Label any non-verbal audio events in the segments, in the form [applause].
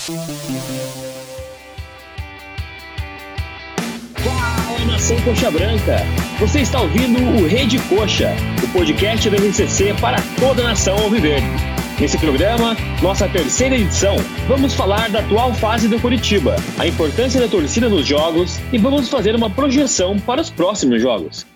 Fala, nação Coxa Branca! Você está ouvindo o Rede Coxa, o podcast da RCC para toda a nação alviverde. Nesse programa, nossa terceira edição, vamos falar da atual fase do Curitiba, a importância da torcida nos jogos e vamos fazer uma projeção para os próximos jogos.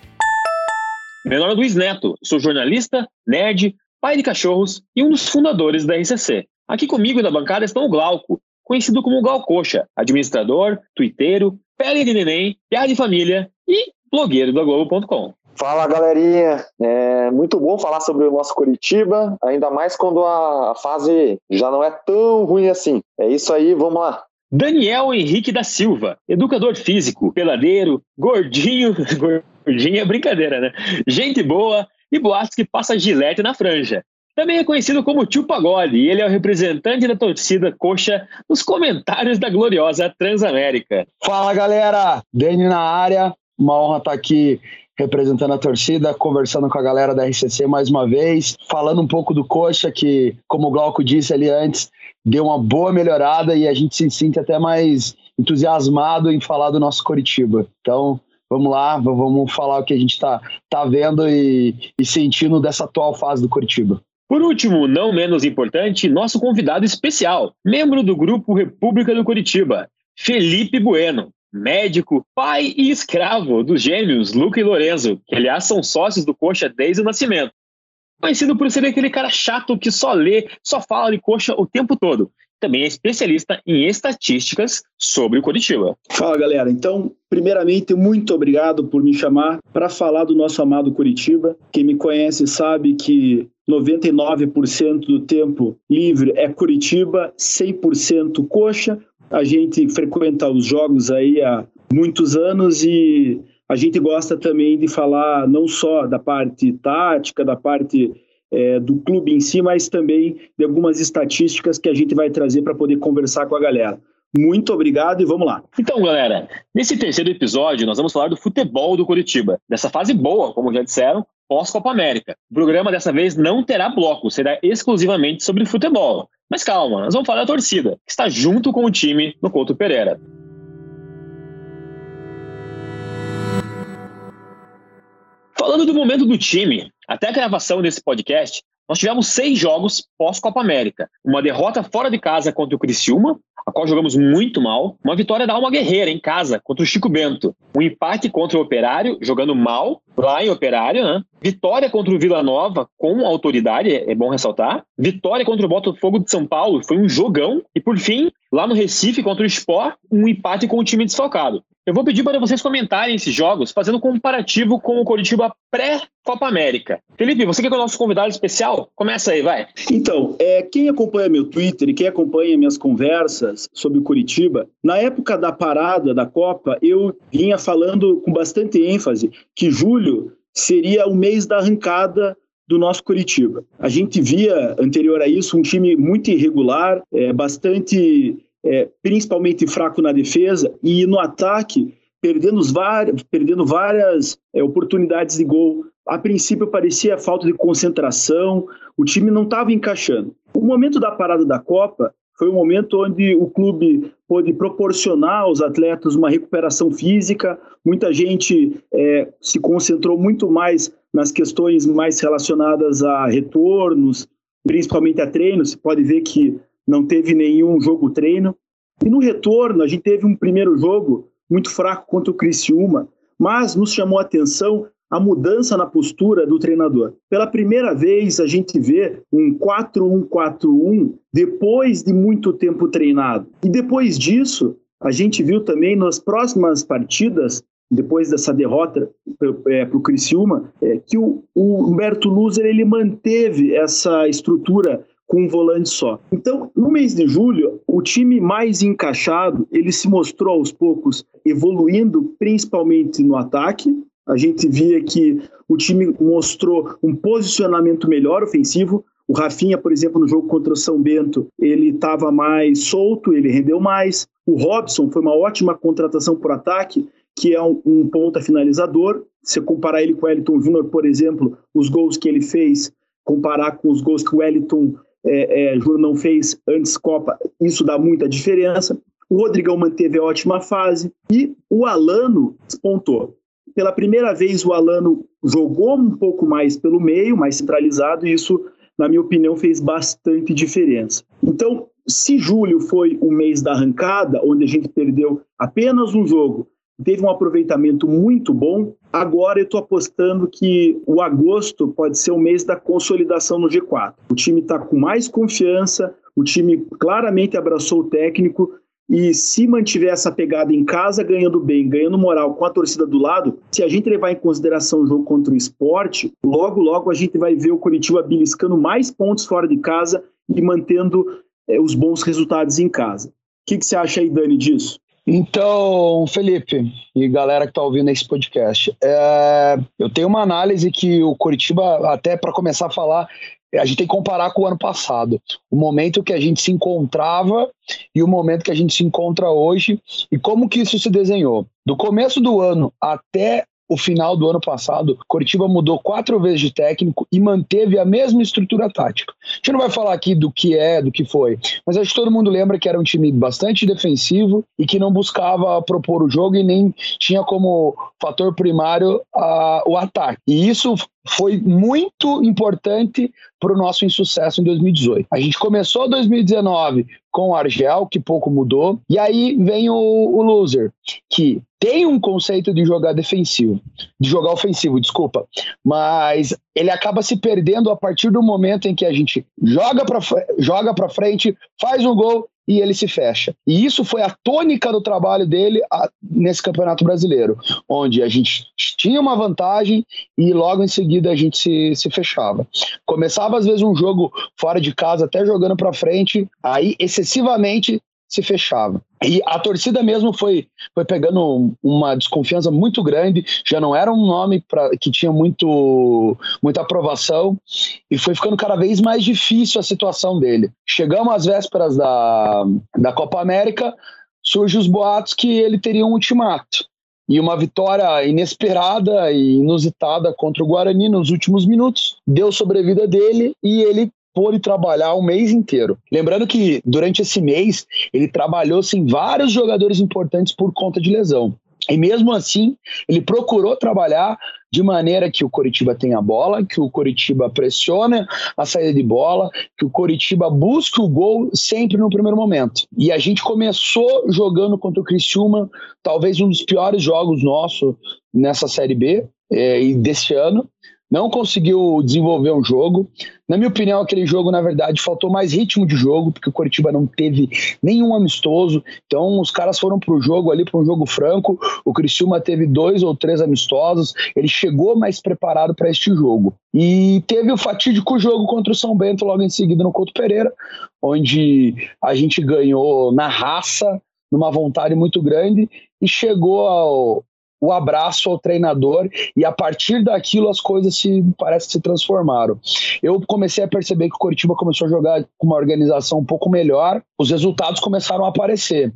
Meu nome é Luiz Neto, sou jornalista, nerd, pai de cachorros e um dos fundadores da RCC. Aqui comigo na bancada estão o Glauco, conhecido como Glaucoxa, administrador, twitteiro, pele de neném, piada de família e blogueiro do Globo.com. Fala galerinha, é muito bom falar sobre o nosso Curitiba, ainda mais quando a fase já não é tão ruim assim. É isso aí, vamos lá. Daniel Henrique da Silva, educador físico, peladeiro, gordinho, [laughs] gordinho é brincadeira, né? Gente boa e boatos que passa gilete na franja. Também é conhecido como Tio Pagode e ele é o representante da torcida coxa nos comentários da gloriosa Transamérica. Fala galera, Dani na área, uma honra estar aqui representando a torcida, conversando com a galera da RCC mais uma vez, falando um pouco do Coxa, que, como o Glauco disse ali antes, deu uma boa melhorada e a gente se sente até mais entusiasmado em falar do nosso Coritiba. Então, vamos lá, vamos falar o que a gente está tá vendo e, e sentindo dessa atual fase do Coritiba. Por último, não menos importante, nosso convidado especial, membro do grupo República do Curitiba, Felipe Bueno médico, pai e escravo dos gêmeos Luca e Lorenzo, que aliás são sócios do Coxa desde o nascimento. Conhecido por ser aquele cara chato que só lê, só fala de Coxa o tempo todo. Também é especialista em estatísticas sobre o Curitiba. Fala galera, então, primeiramente, muito obrigado por me chamar para falar do nosso amado Curitiba. Quem me conhece sabe que 99% do tempo livre é Curitiba, 100% coxa, a gente frequenta os jogos aí há muitos anos e a gente gosta também de falar não só da parte tática, da parte é, do clube em si, mas também de algumas estatísticas que a gente vai trazer para poder conversar com a galera. Muito obrigado e vamos lá. Então, galera, nesse terceiro episódio nós vamos falar do futebol do Curitiba, dessa fase boa, como já disseram, pós-Copa América. O programa dessa vez não terá bloco, será exclusivamente sobre futebol. Mas calma, nós vamos falar da torcida, que está junto com o time no Couto Pereira. Falando do momento do time, até a gravação desse podcast, nós tivemos seis jogos pós-Copa América. Uma derrota fora de casa contra o Criciúma, a qual jogamos muito mal. Uma vitória da Alma Guerreira em casa contra o Chico Bento. Um empate contra o Operário, jogando mal, lá em Operário, né? Vitória contra o Vila Nova com autoridade, é bom ressaltar. Vitória contra o Botafogo de São Paulo, foi um jogão. E por fim, lá no Recife contra o Sport, um empate com o time desfalcado. Eu vou pedir para vocês comentarem esses jogos, fazendo um comparativo com o Coritiba pré-Copa América. Felipe, você que é o nosso convidado especial, começa aí, vai. Então, é, quem acompanha meu Twitter e quem acompanha minhas conversas sobre o Curitiba, na época da parada da Copa, eu vinha falando com bastante ênfase que julho seria o mês da arrancada do nosso Curitiba. A gente via, anterior a isso, um time muito irregular, é, bastante é, principalmente fraco na defesa e no ataque, perdendo, perdendo várias é, oportunidades de gol. A princípio parecia falta de concentração, o time não estava encaixando. O momento da parada da Copa foi um momento onde o clube pôde proporcionar aos atletas uma recuperação física. Muita gente é, se concentrou muito mais nas questões mais relacionadas a retornos, principalmente a treinos. Você pode ver que não teve nenhum jogo treino. E no retorno, a gente teve um primeiro jogo muito fraco contra o Criciúma, mas nos chamou a atenção a mudança na postura do treinador. Pela primeira vez, a gente vê um 4-1-4-1 depois de muito tempo treinado. E depois disso, a gente viu também nas próximas partidas, depois dessa derrota é, para o Criciúma, é, que o, o Humberto Luzer ele manteve essa estrutura com um volante só. Então, no mês de julho, o time mais encaixado, ele se mostrou aos poucos evoluindo, principalmente no ataque. A gente via que o time mostrou um posicionamento melhor ofensivo. O Rafinha, por exemplo, no jogo contra o São Bento, ele estava mais solto, ele rendeu mais. O Robson foi uma ótima contratação por ataque, que é um, um ponta finalizador. Se comparar ele com o Wellington Júnior, por exemplo, os gols que ele fez, comparar com os gols que o Wellington é, é, não fez antes Copa, isso dá muita diferença. O Rodrigão manteve a ótima fase e o Alano despontou. Pela primeira vez, o Alano jogou um pouco mais pelo meio, mais centralizado, e isso, na minha opinião, fez bastante diferença. Então, se julho foi o mês da arrancada, onde a gente perdeu apenas um jogo, teve um aproveitamento muito bom, agora eu estou apostando que o agosto pode ser o mês da consolidação no G4. O time está com mais confiança, o time claramente abraçou o técnico e se mantiver essa pegada em casa, ganhando bem, ganhando moral com a torcida do lado, se a gente levar em consideração o jogo contra o esporte, logo, logo a gente vai ver o Curitiba beliscando mais pontos fora de casa e mantendo é, os bons resultados em casa. O que, que você acha aí, Dani, disso? Então, Felipe e galera que está ouvindo esse podcast, é, eu tenho uma análise que o Curitiba, até para começar a falar, a gente tem que comparar com o ano passado. O momento que a gente se encontrava e o momento que a gente se encontra hoje e como que isso se desenhou. Do começo do ano até o final do ano passado, Coritiba mudou quatro vezes de técnico e manteve a mesma estrutura tática. A gente não vai falar aqui do que é, do que foi, mas acho que todo mundo lembra que era um time bastante defensivo e que não buscava propor o jogo e nem tinha como fator primário uh, o ataque. E isso foi muito importante para o nosso insucesso em 2018. A gente começou 2019 com o Argel, que pouco mudou, e aí vem o, o loser, que tem um conceito de jogar defensivo, de jogar ofensivo, desculpa, mas ele acaba se perdendo a partir do momento em que a gente joga para joga para frente, faz um gol e ele se fecha. E isso foi a tônica do trabalho dele a, nesse Campeonato Brasileiro, onde a gente tinha uma vantagem e logo em seguida a gente se, se fechava. Começava às vezes um jogo fora de casa, até jogando para frente, aí excessivamente se fechava. E a torcida mesmo foi, foi pegando uma desconfiança muito grande, já não era um nome pra, que tinha muito, muita aprovação, e foi ficando cada vez mais difícil a situação dele. Chegamos às vésperas da, da Copa América, surgem os boatos que ele teria um ultimato. E uma vitória inesperada e inusitada contra o Guarani nos últimos minutos deu sobrevida dele e ele pôde trabalhar o mês inteiro. Lembrando que durante esse mês ele trabalhou sem vários jogadores importantes por conta de lesão. E mesmo assim, ele procurou trabalhar de maneira que o Coritiba tenha a bola, que o Coritiba pressione a saída de bola, que o Coritiba busque o gol sempre no primeiro momento. E a gente começou jogando contra o Criciúma, talvez um dos piores jogos nossos nessa Série B é, e deste ano não conseguiu desenvolver um jogo. Na minha opinião, aquele jogo, na verdade, faltou mais ritmo de jogo, porque o Coritiba não teve nenhum amistoso. Então, os caras foram para o jogo ali, para um jogo franco. O Criciúma teve dois ou três amistosos. Ele chegou mais preparado para este jogo. E teve o fatídico jogo contra o São Bento logo em seguida no Couto Pereira, onde a gente ganhou na raça, numa vontade muito grande, e chegou ao, o abraço ao treinador e a partir daquilo as coisas se parece se transformaram. Eu comecei a perceber que o Curitiba começou a jogar com uma organização um pouco melhor, os resultados começaram a aparecer.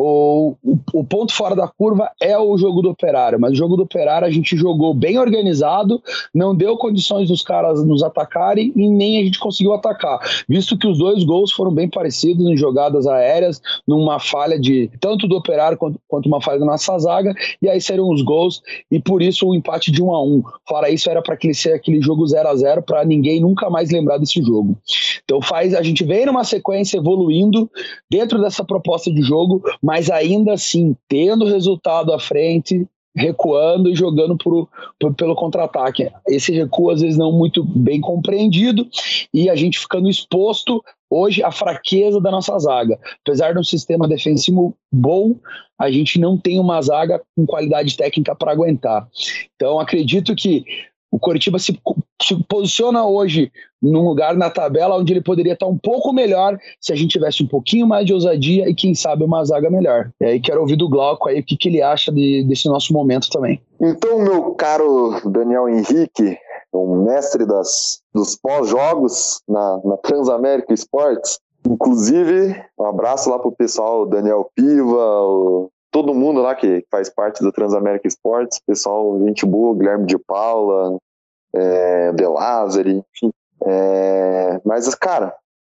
O, o, ponto fora da curva é o jogo do Operário, mas o jogo do Operário a gente jogou bem organizado, não deu condições dos caras nos atacarem e nem a gente conseguiu atacar, visto que os dois gols foram bem parecidos em jogadas aéreas, numa falha de tanto do Operário quanto, quanto uma falha da nossa zaga, e aí seriam os gols, e por isso o empate de 1 a 1 Fora isso, era para ser aquele jogo 0 a 0 para ninguém nunca mais lembrar desse jogo. Então faz, a gente vem numa sequência evoluindo dentro dessa proposta de jogo, mas ainda assim, tendo resultado à frente, recuando e jogando por, por, pelo contra-ataque. Esse recuo, às vezes, não muito bem compreendido e a gente ficando exposto hoje à fraqueza da nossa zaga. Apesar de um sistema defensivo bom, a gente não tem uma zaga com qualidade técnica para aguentar. Então, acredito que o Coritiba se, se, posiciona hoje num lugar na tabela onde ele poderia estar um pouco melhor se a gente tivesse um pouquinho mais de ousadia e, quem sabe, uma zaga melhor. E aí quero ouvir do Glauco aí o que, que ele acha de, desse nosso momento também. Então, meu caro Daniel Henrique, o mestre das, dos pós-jogos na, na Transamérica Esportes, Inclusive, um abraço lá pro pessoal, Daniel Piva, o todo mundo lá que faz parte do Transamérica Esportes, pessoal, gente boa, Guilherme de Paula, é, De enfim. É, mas, cara,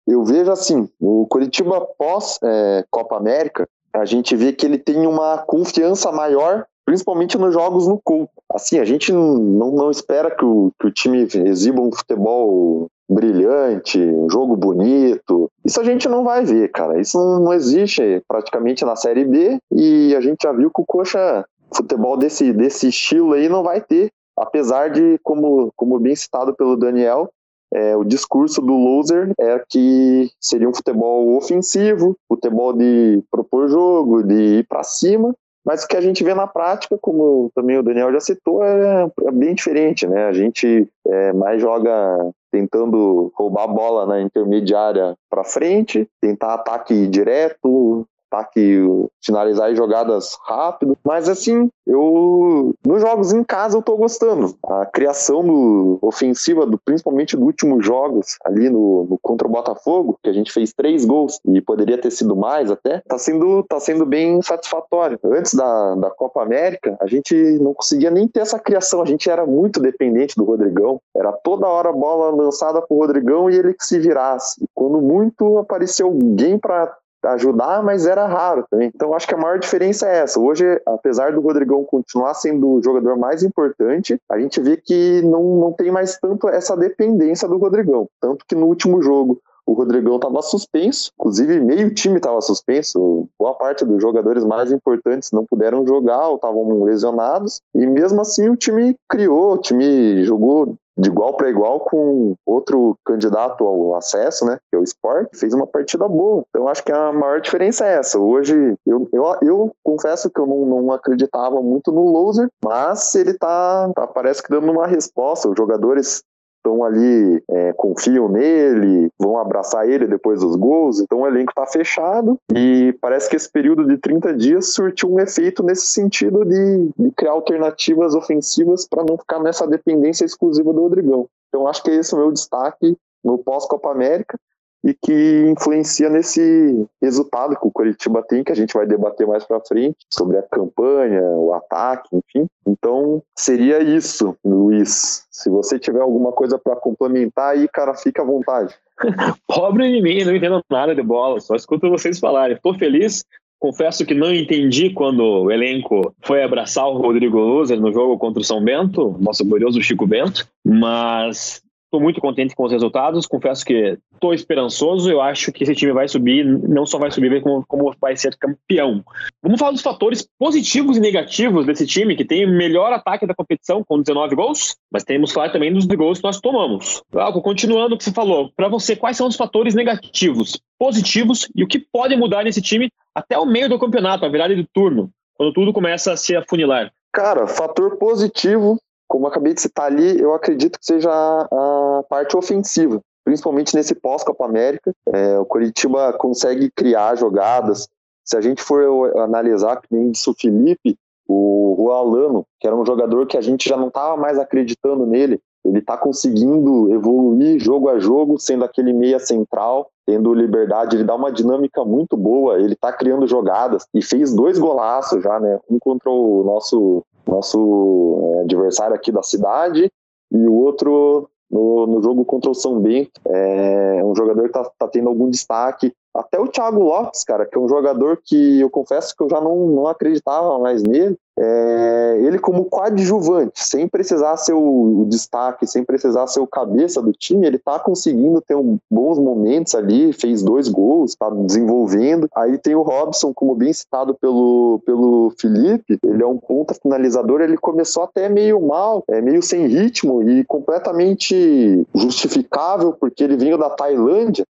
eu vejo assim, o Curitiba pós é, Copa América, a gente vê que ele tem uma confiança maior, principalmente nos jogos no campo. Assim, a gente não, não espera que o, que o time exiba um futebol brilhante, um jogo bonito. Isso a gente não vai ver, cara. Isso não, existe praticamente na Série B e a gente já viu que o Coxa futebol desse, desse estilo aí não vai ter. Apesar de, como, como bem citado pelo Daniel, é, o discurso do loser é que seria um futebol ofensivo, futebol de propor jogo, de ir para cima, mas o que a gente vê na prática, como também o Daniel já citou, é, é bem diferente, né? A gente é, mais joga tentando roubar a bola na intermediária para frente, tentar ataque direto, ataque, finalizar jogadas rápido. Mas assim, eu nos jogos em casa eu tô gostando. A criação do, ofensiva, do, principalmente dos últimos jogos, ali no, no, contra o Botafogo, que a gente fez três gols e poderia ter sido mais até, tá sendo, tá sendo bem satisfatório. Antes da, da Copa América, a gente não conseguia nem ter essa criação, a gente era muito dependente do Rodrigão. Era toda hora a bola lançada pro Rodrigão e ele que se virasse. E quando muito apareceu alguém para ajudar, mas era raro também. Então acho que a maior diferença é essa. Hoje, apesar do Rodrigão continuar sendo o jogador mais importante, a gente vê que não, não tem mais tanto essa dependência do Rodrigão. Tanto que no último jogo o Rodrigão estava suspenso, inclusive meio time estava suspenso, boa parte dos jogadores mais importantes não puderam jogar ou estavam lesionados, e mesmo assim o time criou, o time jogou de igual para igual com outro candidato ao acesso, né, que é o Sport, fez uma partida boa. Então acho que a maior diferença é essa. Hoje eu, eu, eu confesso que eu não, não acreditava muito no loser, mas ele tá, tá parece que dando uma resposta. Os jogadores estão ali, é, confiam nele, vão abraçar ele depois dos gols, então o elenco está fechado e parece que esse período de 30 dias surtiu um efeito nesse sentido de, de criar alternativas ofensivas para não ficar nessa dependência exclusiva do Rodrigão. Então acho que esse é o meu destaque no pós-Copa América e que influencia nesse resultado que o Curitiba tem, que a gente vai debater mais para frente, sobre a campanha, o ataque, enfim. Então, seria isso, Luiz. Se você tiver alguma coisa para complementar aí, cara, fica à vontade. [laughs] Pobre de mim, não entendo nada de bola, só escuto vocês falarem. Estou feliz, Confesso que não entendi quando o elenco foi abraçar o Rodrigo Luzer no jogo contra o São Bento, nosso glorioso Chico Bento, mas Estou muito contente com os resultados. Confesso que estou esperançoso. Eu acho que esse time vai subir, não só vai subir, como, como vai ser campeão. Vamos falar dos fatores positivos e negativos desse time, que tem o melhor ataque da competição, com 19 gols, mas temos que falar também dos gols que nós tomamos. Algo, continuando o que você falou, para você, quais são os fatores negativos, positivos e o que pode mudar nesse time até o meio do campeonato, a virada de turno, quando tudo começa a se afunilar? Cara, fator positivo como acabei de citar ali, eu acredito que seja a parte ofensiva, principalmente nesse pós-Copa América. É, o Curitiba consegue criar jogadas. Se a gente for analisar, que nem disse o Felipe, o Alano, que era um jogador que a gente já não estava mais acreditando nele, ele está conseguindo evoluir jogo a jogo, sendo aquele meia central, tendo liberdade, ele dá uma dinâmica muito boa, ele está criando jogadas e fez dois golaços já, né? Um contra o nosso nosso é, adversário aqui da cidade, e o outro no, no jogo contra o São Bento. É um jogador que está tá tendo algum destaque. Até o Thiago Lopes, cara, que é um jogador que eu confesso que eu já não, não acreditava mais nele, é, ele como coadjuvante, sem precisar ser o, destaque, sem precisar ser o cabeça do time, ele tá conseguindo ter um, bons momentos ali, fez dois gols, tá desenvolvendo. Aí tem o Robson, como bem citado pelo, pelo Felipe, ele é um ponta finalizador, ele começou até meio mal, é meio sem ritmo e completamente justificável, porque ele vinha da Tailândia,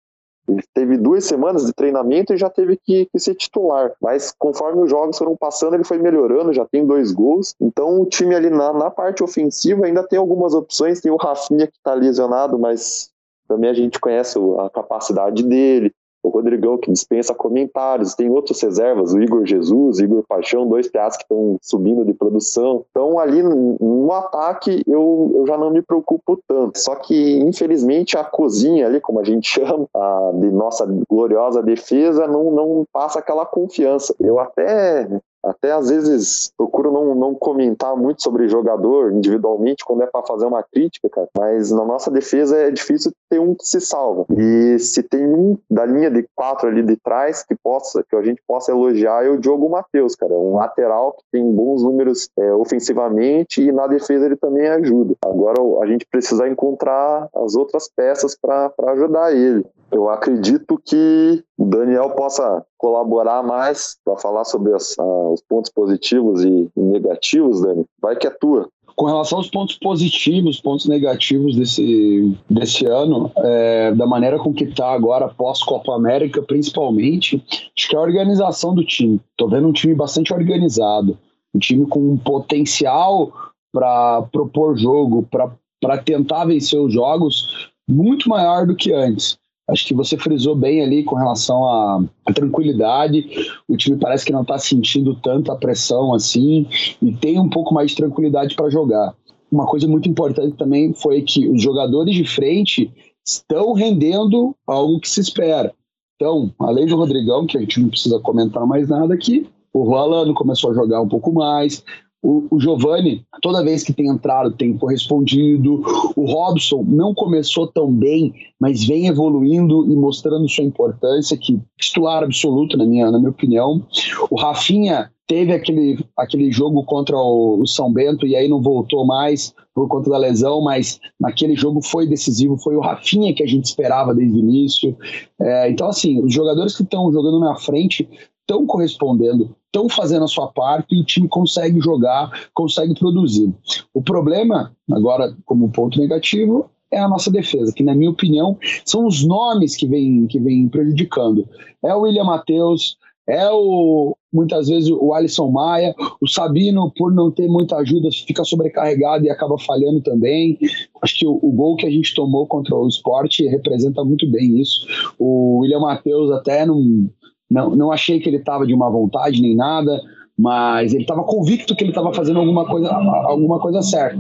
ele teve duas semanas de treinamento e já teve que, que, ser titular. Mas conforme os jogos foram passando, ele foi melhorando, já tem dois gols. Então o time ali na, na parte ofensiva ainda tem algumas opções. Tem o Rafinha que está lesionado, mas também a gente conhece a capacidade dele o Rodrigão, que dispensa comentários, tem outras reservas, o Igor Jesus, Igor Paixão, dois piados que estão subindo de produção. Então, ali no ataque, eu, eu já não me preocupo tanto. Só que, infelizmente, a cozinha ali, como a gente [laughs] chama, a de nossa gloriosa defesa, não, não passa aquela confiança. Eu até até às vezes procuro não, não comentar muito sobre jogador individualmente quando é para fazer uma crítica, cara. Mas na nossa defesa é difícil ter um que se salva. E se tem um da linha de quatro ali de trás que possa, que a gente possa elogiar é o Diogo Matheus, cara. É um lateral que tem bons números é, ofensivamente e na defesa ele também ajuda. Agora a gente precisa encontrar as outras peças para ajudar ele. Eu acredito que o Daniel possa colaborar mais para falar sobre as, os pontos positivos e negativos, Dani. Vai que é tua. Com relação aos pontos positivos, pontos negativos desse, desse ano, é, da maneira com que está agora, pós-Copa América, principalmente, acho que é a organização do time. Estou vendo um time bastante organizado, um time com um potencial para propor jogo, para tentar vencer os jogos muito maior do que antes. Acho que você frisou bem ali com relação à, à tranquilidade. O time parece que não está sentindo tanta pressão assim e tem um pouco mais de tranquilidade para jogar. Uma coisa muito importante também foi que os jogadores de frente estão rendendo algo que se espera. Então, além do Rodrigão, que a gente não precisa comentar mais nada aqui, o Rolando começou a jogar um pouco mais, o, o Giovanni, toda vez que tem entrado, tem correspondido. O Robson não começou tão bem, mas vem evoluindo e mostrando sua importância, que titular absoluto, na minha, na minha opinião. O Rafinha teve aquele, aquele jogo contra o, o, São Bento e aí não voltou mais por conta da lesão, mas naquele jogo foi decisivo, foi o Rafinha que a gente esperava desde o início. É, então, assim, os jogadores que estão jogando na frente estão correspondendo, estão fazendo a sua parte e o time consegue jogar, consegue produzir. O problema, agora como ponto negativo, é a nossa defesa, que na minha opinião são os nomes que vêm que vem prejudicando. É o William Matheus, é o muitas vezes o Alisson Maia, o Sabino, por não ter muita ajuda, fica sobrecarregado e acaba falhando também. Acho que o, o gol que a gente tomou contra o esporte representa muito bem isso. O William Matheus até não não, não achei que ele estava de uma vontade nem nada, mas ele estava convicto que ele estava fazendo alguma coisa, alguma coisa certa.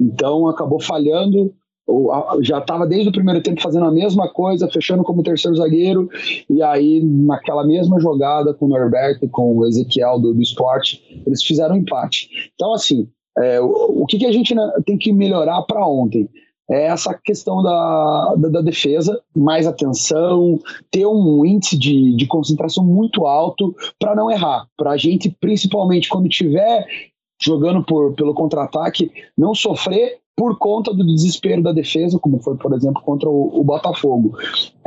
Então acabou falhando. Já estava desde o primeiro tempo fazendo a mesma coisa, fechando como terceiro zagueiro, e aí naquela mesma jogada com o Norberto, com o Ezequiel do, do esporte, eles fizeram um empate. Então, assim, é, o, o que, que a gente tem que melhorar para ontem? É essa questão da, da, da, defesa, mais atenção, ter um índice de, de concentração muito alto para não errar. Para a gente, principalmente quando estiver jogando por, pelo contra-ataque, não sofrer por conta do desespero da defesa, como foi, por exemplo, contra o, o Botafogo.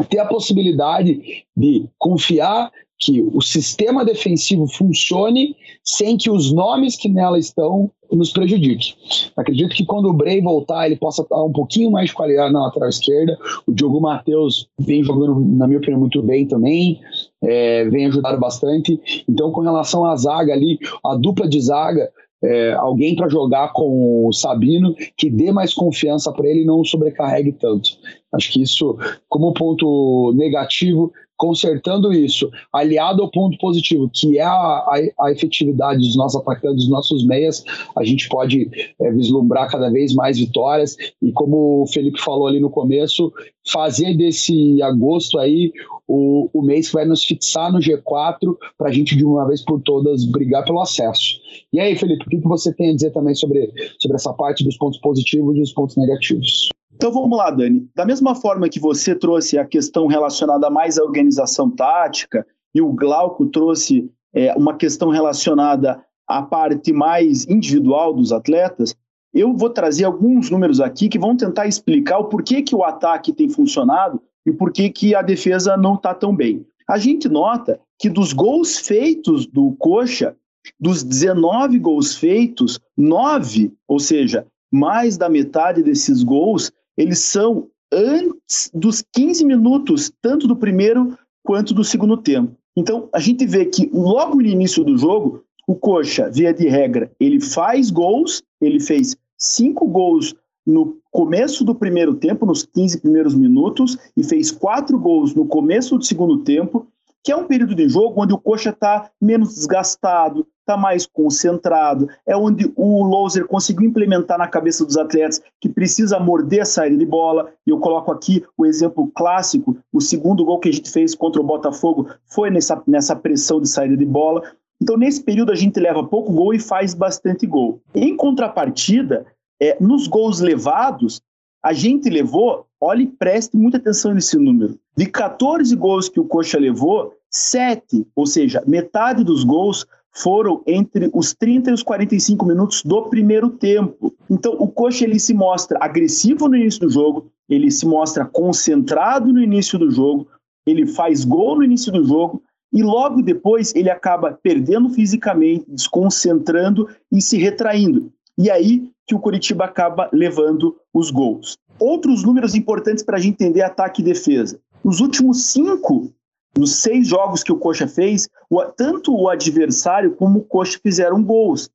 Ter a possibilidade de confiar que o sistema defensivo funcione sem que os nomes que nela estão nos prejudique. Acredito que quando o Bray voltar, ele possa dar um pouquinho mais de qualidade na lateral esquerda. O Diogo Matheus vem jogando, na minha opinião, muito bem também, é, vem ajudando bastante. Então, com relação à zaga ali, a dupla de zaga, é, alguém para jogar com o Sabino que dê mais confiança para ele e não sobrecarregue tanto. Acho que isso, como ponto negativo, consertando isso, aliado ao ponto positivo, que é a, a, a efetividade dos nossos atacantes, dos nossos meias, a gente pode é, vislumbrar cada vez mais vitórias. E como o Felipe falou ali no começo, fazer desse agosto aí o, o mês que vai nos fixar no G4 para a gente de uma vez por todas brigar pelo acesso. E aí, Felipe, o que, que você tem a dizer também sobre, sobre essa parte dos pontos positivos e dos pontos negativos? Então vamos lá, Dani. Da mesma forma que você trouxe a questão relacionada mais à organização tática e o Glauco trouxe é, uma questão relacionada à parte mais individual dos atletas, eu vou trazer alguns números aqui que vão tentar explicar o porquê que o ataque tem funcionado e porquê que a defesa não está tão bem. A gente nota que dos gols feitos do Coxa, dos 19 gols feitos, 9, ou seja, mais da metade desses gols, eles são antes dos 15 minutos, tanto do primeiro quanto do segundo tempo. Então, a gente vê que logo no início do jogo, o Coxa, via de regra, ele faz gols, ele fez cinco gols no começo do primeiro tempo, nos 15 primeiros minutos, e fez quatro gols no começo do segundo tempo, que é um período de jogo onde o Coxa está menos desgastado, está mais concentrado, é onde o Loser conseguiu implementar na cabeça dos atletas que precisa morder a saída de bola. E eu coloco aqui o exemplo clássico: o segundo gol que a gente fez contra o Botafogo foi nessa, nessa pressão de saída de bola. Então, nesse período, a gente leva pouco gol e faz bastante gol. Em contrapartida, é, nos gols levados, a gente levou, olhe e preste muita atenção nesse número. De 14 gols que o Coxa levou, 7, ou seja, metade dos gols, foram entre os 30 e os 45 minutos do primeiro tempo. Então, o Coxa ele se mostra agressivo no início do jogo, ele se mostra concentrado no início do jogo, ele faz gol no início do jogo e logo depois ele acaba perdendo fisicamente, desconcentrando e se retraindo. E aí que o Curitiba acaba levando os gols. Outros números importantes para a gente entender ataque e defesa. Nos últimos cinco nos seis jogos que o Coxa fez, o, tanto o adversário como o Coxa fizeram gols.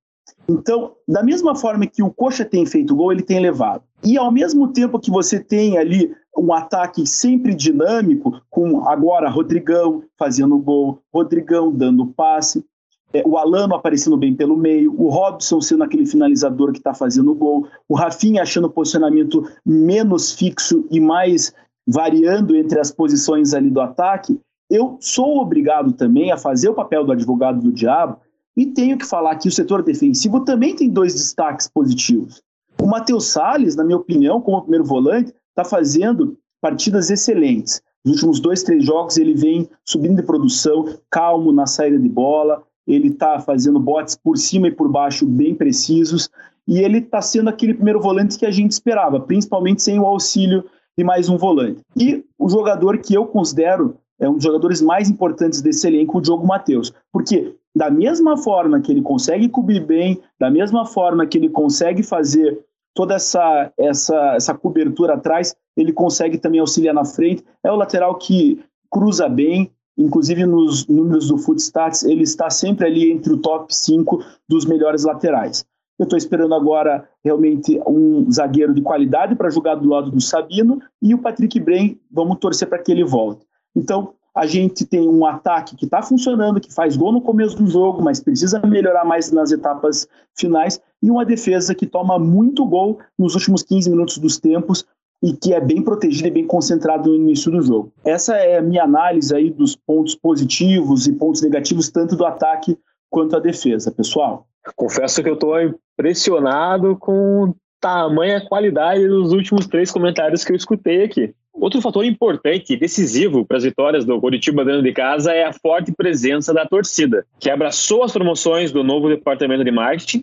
Então, da mesma forma que o Coxa tem feito gol, ele tem levado. E ao mesmo tempo que você tem ali um ataque sempre dinâmico, com agora Rodrigão fazendo gol, Rodrigão dando passe, é, o Alano aparecendo bem pelo meio, o Robson sendo aquele finalizador que está fazendo gol, o Rafinha achando o posicionamento menos fixo e mais variando entre as posições ali do ataque, eu sou obrigado também a fazer o papel do advogado do diabo e tenho que falar que o setor defensivo também tem dois destaques positivos. O Matheus Salles, na minha opinião, como primeiro volante, está fazendo partidas excelentes. Nos últimos dois, três jogos ele vem subindo de produção, calmo na saída de bola, ele está fazendo botes por cima e por baixo bem precisos, e ele está sendo aquele primeiro volante que a gente esperava, principalmente sem o auxílio de mais um volante. E o jogador que eu considero é um dos jogadores mais importantes desse elenco, o Diogo Matheus. Porque da mesma forma que ele consegue cobrir bem, da mesma forma que ele consegue fazer toda essa, essa, essa cobertura atrás, ele consegue também auxiliar na frente. É o lateral que cruza bem, inclusive nos números do Footstats, ele está sempre ali entre o top 5 dos melhores laterais. Eu estou esperando agora realmente um zagueiro de qualidade para jogar do lado do Sabino e o Patrick Bren, vamos torcer para que ele volte. Então, a gente tem um ataque que está funcionando, que faz gol no começo do jogo, mas precisa melhorar mais nas etapas finais, e uma defesa que toma muito gol nos últimos 15 minutos dos tempos e que é bem protegida e bem concentrada no início do jogo. Essa é a minha análise aí dos pontos positivos e pontos negativos, tanto do ataque quanto da defesa, pessoal. Confesso que eu estou impressionado com tamanha qualidade dos últimos três comentários que eu escutei aqui. Outro fator importante e decisivo para as vitórias do Curitiba dentro de casa é a forte presença da torcida, que abraçou as promoções do novo departamento de marketing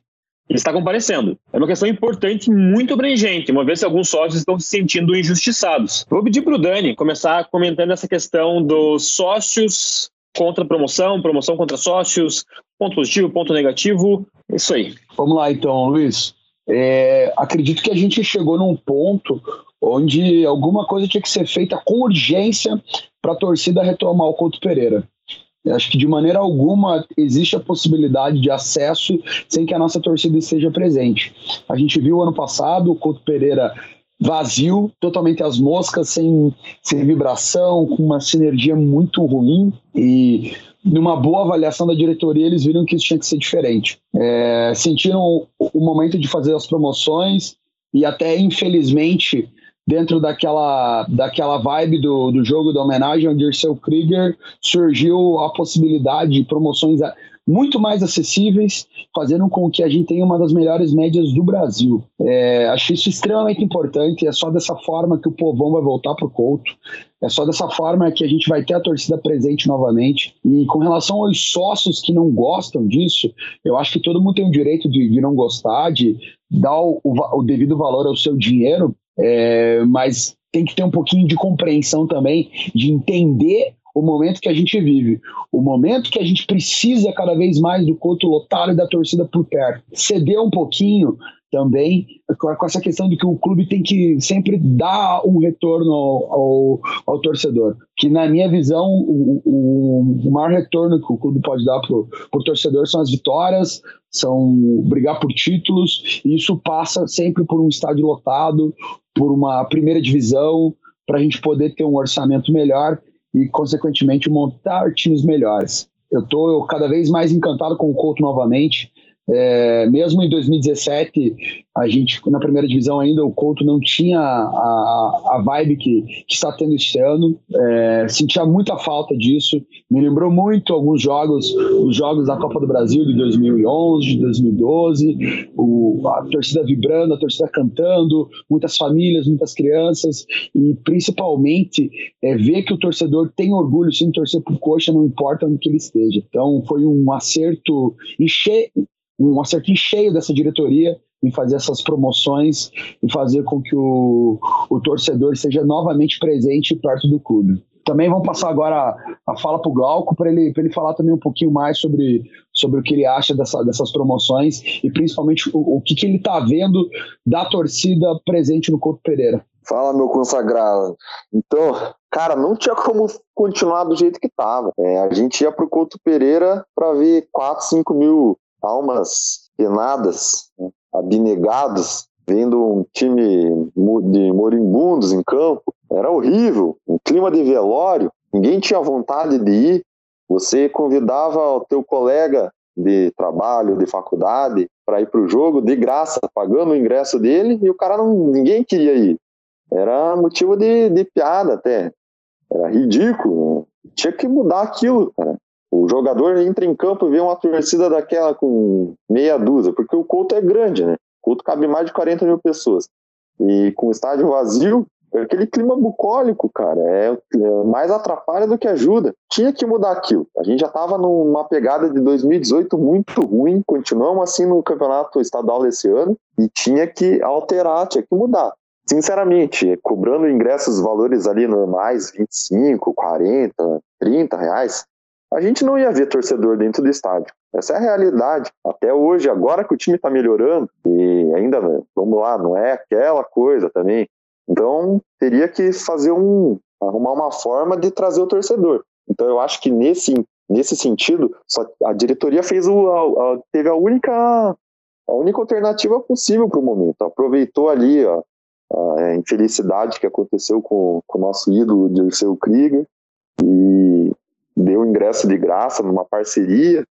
e está comparecendo. É uma questão importante e muito abrangente, uma vez que alguns sócios estão se sentindo injustiçados. Vou pedir para o Dani começar comentando essa questão dos sócios contra promoção, promoção contra sócios, ponto positivo, ponto negativo, isso aí. Vamos lá então, Luiz. É, acredito que a gente chegou num ponto onde alguma coisa tinha que ser feita com urgência para a torcida retomar o Couto Pereira. Acho que de maneira alguma existe a possibilidade de acesso sem que a nossa torcida esteja presente. A gente viu ano passado o Couto Pereira vazio, totalmente as moscas, sem, sem vibração, com uma sinergia muito ruim e numa boa avaliação da diretoria eles viram que isso tinha que ser diferente. É, sentiram o, o momento de fazer as promoções e até infelizmente dentro daquela, daquela vibe do, do jogo da homenagem ao Dirceu Krieger, surgiu a possibilidade de promoções muito mais acessíveis, fazendo com que a gente tenha uma das melhores médias do Brasil. É, acho isso extremamente importante, é só dessa forma que o povão vai voltar para o Couto, é só dessa forma que a gente vai ter a torcida presente novamente. E com relação aos sócios que não gostam disso, eu acho que todo mundo tem o direito de, de não gostar, de dar o, o, o devido valor ao seu dinheiro, é, mas tem que ter um pouquinho de compreensão também, de entender o momento que a gente vive, o momento que a gente precisa cada vez mais do coto lotado e da torcida por perto. Ceder um pouquinho também com essa questão de que o clube tem que sempre dar um retorno ao, ao, ao torcedor. Que, na minha visão, o, o, o, maior retorno que o clube pode dar para o torcedor são as vitórias, são brigar por títulos, e isso passa sempre por um estádio lotado, por uma primeira divisão, para a gente poder ter um orçamento melhor e, consequentemente, montar times melhores. Eu estou cada vez mais encantado com o Couto novamente. É, mesmo em 2017, a gente, na primeira divisão ainda, o Couto não tinha a, a vibe que, está tendo este ano. É, sentia muita falta disso. Me lembrou muito alguns jogos, os jogos da Copa do Brasil de 2011, de 2012, o, a torcida vibrando, a torcida cantando, muitas famílias, muitas crianças, e principalmente é, ver que o torcedor tem orgulho de torcer por coxa, não importa onde ele esteja. Então foi um acerto encher um acerto cheio dessa diretoria em fazer essas promoções e fazer com que o, o torcedor esteja novamente presente perto do clube. Também vamos passar agora a, a fala para o Glauco para ele, ele falar também um pouquinho mais sobre, sobre o que ele acha dessa, dessas promoções e principalmente o, o que, que ele está vendo da torcida presente no Couto Pereira. Fala, meu consagrado. Então, cara, não tinha como continuar do jeito que estava. É, a gente ia para o Couto Pereira para ver 4, 5 mil almas penadas, abnegados, vendo um time de moribundos em campo. Era horrível, um clima de velório, ninguém tinha vontade de ir. Você convidava o teu colega de trabalho, de faculdade, para ir para o jogo de graça, pagando o ingresso dele, e o cara não, ninguém queria ir. Era motivo de, de piada até. Era ridículo. Tinha que mudar aquilo, cara. O jogador entra em campo e vê uma torcida daquela com meia dúzia, porque o Couto é grande, né? O Couto cabe mais de 40 mil pessoas. E com o estádio vazio, é aquele clima bucólico, cara, é, é, mais atrapalha do que ajuda. Tinha que mudar aquilo. A gente já estava numa pegada de 2018 muito ruim, continuamos assim no campeonato estadual desse ano, e tinha que alterar, tinha que mudar. Sinceramente, cobrando ingressos valores ali normais, 25, 40, 30 reais, a gente não ia ver torcedor dentro do estádio. Essa é a realidade. Até hoje, agora que o time está melhorando, e ainda, vamos lá, não é aquela coisa também. Então, teria que fazer um. arrumar uma forma de trazer o torcedor. Então, eu acho que nesse, nesse sentido, só, a diretoria fez o. A, a, teve a única. A única alternativa possível para o momento. Aproveitou ali a infelicidade que aconteceu com, com o nosso ídolo Dirceu Krieger e deu ingresso de graça numa parceria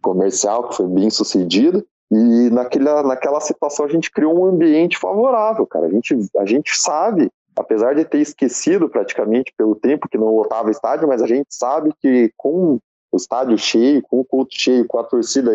comercial que foi bem sucedida. E naquela, naquela situação a gente criou um ambiente favorável, cara. A gente, a gente sabe, apesar de ter esquecido praticamente pelo tempo que não lotava o estádio, mas a gente sabe que com o estádio cheio, com o culto cheio, com a torcida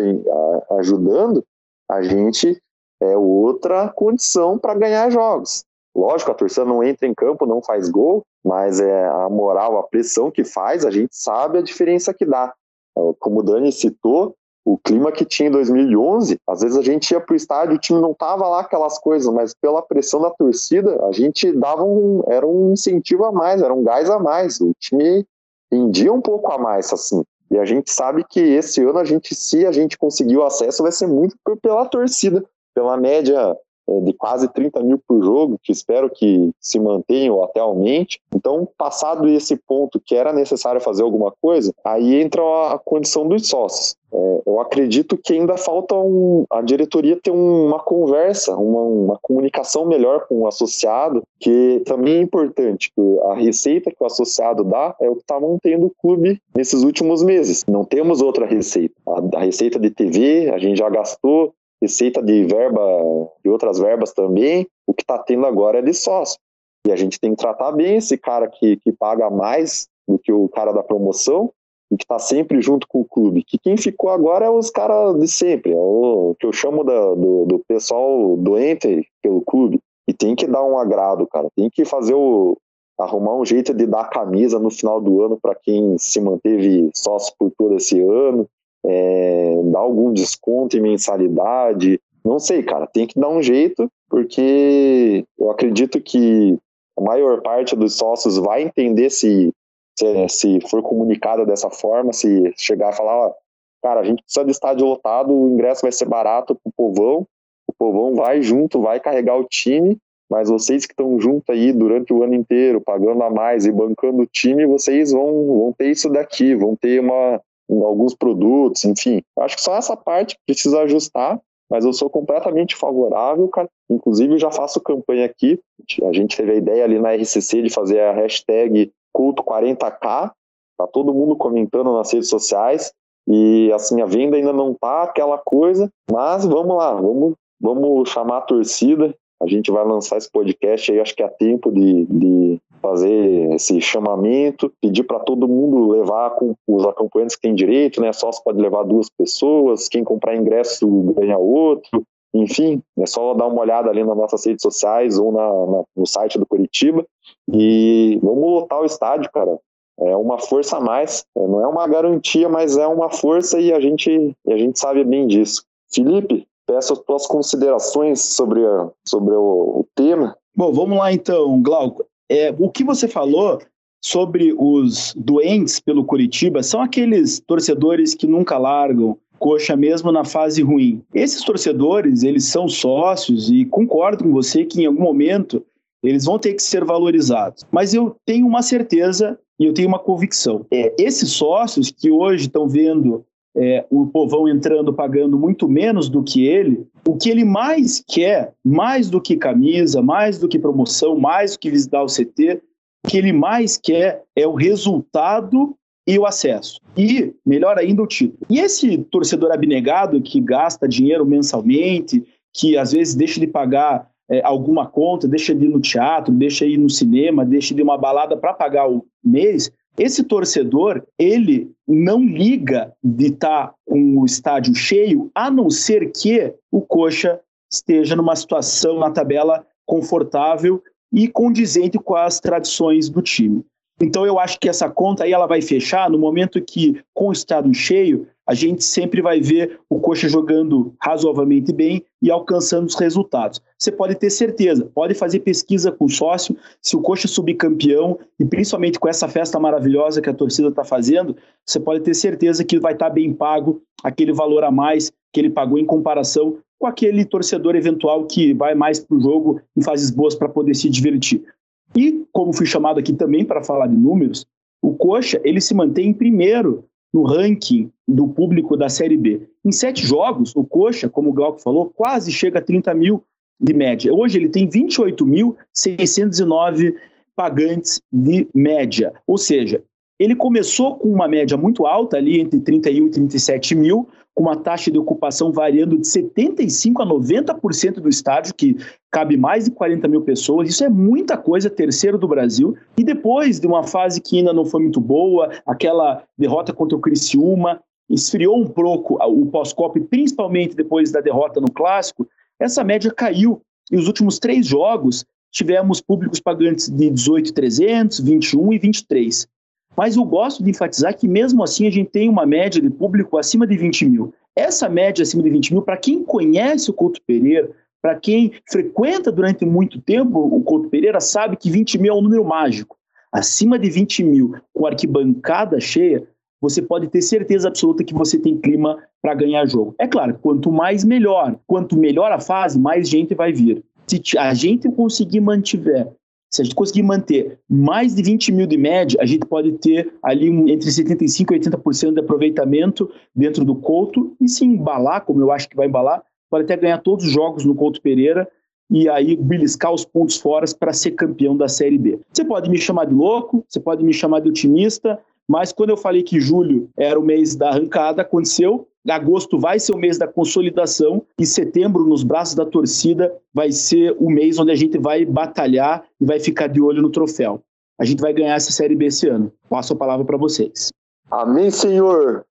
ajudando, a gente é outra condição para ganhar jogos. Lógico, a torcida não entra em campo, não faz gol, mas é a moral, a pressão que faz, a gente sabe a diferença que dá. É, como o Dani citou, o clima que tinha em 2011, às vezes a gente ia para o estádio, o time não tava lá aquelas coisas, mas pela pressão da torcida, a gente dava um, era um incentivo a mais, era um gás a mais, o time rendia um pouco a mais, assim. E a gente sabe que esse ano a gente, se a gente conseguir o acesso, vai ser muito pela torcida, pela média de quase 30 mil por jogo, que espero que se mantenha ou até aumente. Então, passado esse ponto que era necessário fazer alguma coisa, aí entra a condição dos sócios. É, eu acredito que ainda falta um, a diretoria ter uma conversa, uma, uma, comunicação melhor com o associado, que também é importante. A receita que o associado dá é o que está mantendo o clube nesses últimos meses. Não temos outra receita. A, a receita de TV a gente já gastou, receita de verba, de outras verbas também, o que está tendo agora é de sócio. E a gente tem que tratar bem esse cara que, que paga mais do que o cara da promoção e que está sempre junto com o clube. Que quem ficou agora é os caras de sempre, é o que eu chamo da, do, do pessoal doente pelo clube. E tem que dar um agrado, cara. Tem que fazer o, arrumar um jeito de dar camisa no final do ano para quem se manteve sócio por todo esse ano é, dar algum desconto em mensalidade. Não sei, cara, tem que dar um jeito, porque eu acredito que a maior parte dos sócios vai entender se, se, se for comunicado dessa forma, se chegar a falar, ó, cara, a gente precisa de estádio lotado, o ingresso vai ser barato pro povão, o povão vai junto, vai carregar o time, mas vocês que estão junto aí durante o ano inteiro, pagando a mais e bancando o time, vocês vão, vão ter isso daqui, vão ter uma, alguns produtos, enfim. Acho que só essa parte precisa ajustar, mas eu sou completamente favorável, cara. Inclusive, já faço campanha aqui. A gente teve a ideia ali na RCC de fazer a hashtag culto40k. Tá todo mundo comentando nas redes sociais. E assim, a venda ainda não tá aquela coisa, mas vamos lá, vamos, vamos chamar a torcida. A gente vai lançar esse podcast aí, acho que é tempo de, de fazer esse chamamento, pedir para todo mundo levar com os acompanhantes que têm direito, né? Só se pode levar duas pessoas, quem comprar ingresso ganha outro. Enfim, é só dar uma olhada ali nas nossas redes sociais ou na, na, no site do Curitiba e vamos lotar o estádio, cara. É uma força a mais, é, não é uma garantia, mas é uma força e a gente, a gente sabe bem disso. Felipe, peço as tuas considerações sobre, a, sobre o, o tema. Bom, vamos lá então, Glauco. É, o que você falou sobre os doentes pelo Curitiba são aqueles torcedores que nunca largam coxa mesmo na fase ruim. Esses torcedores, eles são sócios e concordo com você que em algum momento eles vão ter que ser valorizados. Mas eu tenho uma certeza e eu tenho uma convicção. É, esses sócios que hoje estão vendo é, o povão entrando pagando muito menos do que ele, o que ele mais quer, mais do que camisa, mais do que promoção, mais do que visitar o CT, o que ele mais quer é o resultado e o acesso. E, melhor ainda, o título. E esse torcedor abnegado que gasta dinheiro mensalmente, que às vezes deixa de pagar é, alguma conta, deixa de ir no teatro, deixa de ir no cinema, deixa de ir uma balada para pagar o mês, esse torcedor, ele não liga de estar tá com o estádio cheio, a não ser que o Coxa esteja numa situação na tabela confortável e condizente com as tradições do time. Então eu acho que essa conta aí ela vai fechar no momento que, com o estado cheio, a gente sempre vai ver o Coxa jogando razoavelmente bem e alcançando os resultados. Você pode ter certeza, pode fazer pesquisa com o sócio, se o Coxa subir campeão, e principalmente com essa festa maravilhosa que a torcida está fazendo, você pode ter certeza que vai estar tá bem pago aquele valor a mais que ele pagou em comparação com aquele torcedor eventual que vai mais para o jogo em fases boas para poder se divertir. E, como fui chamado aqui também para falar de números, o Coxa ele se mantém em primeiro no ranking do público da Série B. Em sete jogos, o Coxa, como o Glauco falou, quase chega a 30 mil de média. Hoje ele tem 28.609 pagantes de média. Ou seja, ele começou com uma média muito alta, ali entre 31 e 37 mil, com uma taxa de ocupação variando de 75% a 90% do estádio, que cabe mais de 40 mil pessoas. Isso é muita coisa, terceiro do Brasil. E depois de uma fase que ainda não foi muito boa, aquela derrota contra o Criciúma, esfriou um pouco o pós-COP, principalmente depois da derrota no Clássico, essa média caiu. E os últimos três jogos tivemos públicos pagantes de 18,300, 21 e 23. Mas eu gosto de enfatizar que, mesmo assim, a gente tem uma média de público acima de 20 mil. Essa média acima de 20 mil, para quem conhece o Couto Pereira, para quem frequenta durante muito tempo o Couto Pereira, sabe que 20 mil é um número mágico. Acima de 20 mil, com arquibancada cheia, você pode ter certeza absoluta que você tem clima para ganhar jogo. É claro, quanto mais melhor, quanto melhor a fase, mais gente vai vir. Se a gente conseguir mantiver se a gente conseguir manter mais de 20 mil de média, a gente pode ter ali um, entre 75% e 80% de aproveitamento dentro do Couto e se embalar, como eu acho que vai embalar, pode até ganhar todos os jogos no Couto Pereira e aí beliscar os pontos fora para ser campeão da Série B. Você pode me chamar de louco, você pode me chamar de otimista, mas quando eu falei que julho era o mês da arrancada, aconteceu. Agosto vai ser o mês da consolidação e setembro, nos braços da torcida, vai ser o mês onde a gente vai batalhar e vai ficar de olho no troféu. A gente vai ganhar essa Série B esse ano. Passo a palavra para vocês. Amém, Senhor.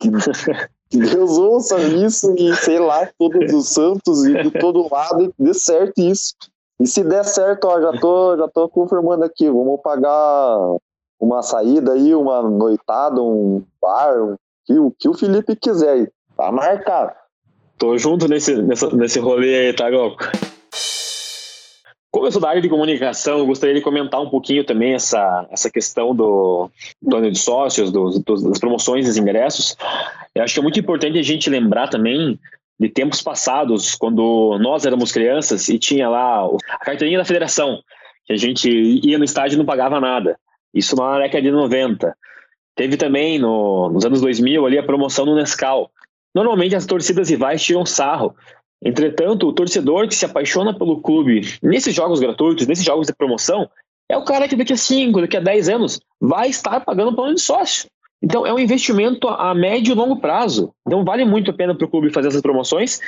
[laughs] Que, Deus ouça isso e, sei lá, todos os santos e de todo lado dê certo isso. E se der certo, ó, já tô, já tô confirmando aqui, vamos pagar uma saída aí, uma noitada, um bar, um, que, o que o Felipe quiser aí. Tá marcado. Tô junto nesse, nessa, nesse rolê aí, tá, Glauco? Como eu sou da área de comunicação, eu gostaria de comentar um pouquinho também essa, essa questão do, do ano de sócios, do, do, das promoções dos ingressos. Eu acho que é muito importante a gente lembrar também de tempos passados, quando nós éramos crianças e tinha lá a carteirinha da federação, que a gente ia no estádio e não pagava nada. Isso na década de 90. Teve também no, nos anos 2000 ali a promoção no Nescau. Normalmente as torcidas rivais tiram sarro. Entretanto, o torcedor que se apaixona pelo clube nesses jogos gratuitos, nesses jogos de promoção, é o cara que daqui a 5, daqui a 10 anos vai estar pagando plano de sócio. Então é um investimento a médio e longo prazo. Então vale muito a pena para o clube fazer essas promoções,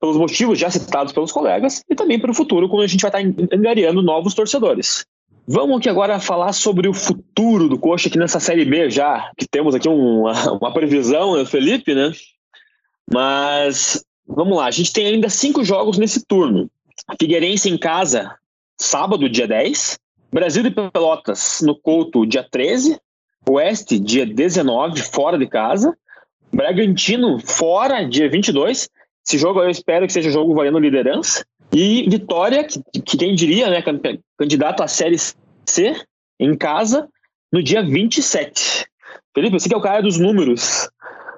pelos motivos já citados pelos colegas, e também para o futuro, quando a gente vai estar angariando novos torcedores. Vamos aqui agora falar sobre o futuro do Coxa aqui nessa Série B já, que temos aqui uma, [laughs] uma previsão, né, Felipe, né? Mas vamos lá, a gente tem ainda cinco jogos nesse turno. Figueirense em casa, sábado, dia 10. Brasil de Pelotas no Couto, dia 13. Oeste, dia 19, fora de casa. Bragantino, fora, dia 22. Esse jogo eu espero que seja jogo valendo liderança. E Vitória, que, que quem diria, né, candidato à Série C, em casa, no dia 27. Felipe, você que é o cara dos números.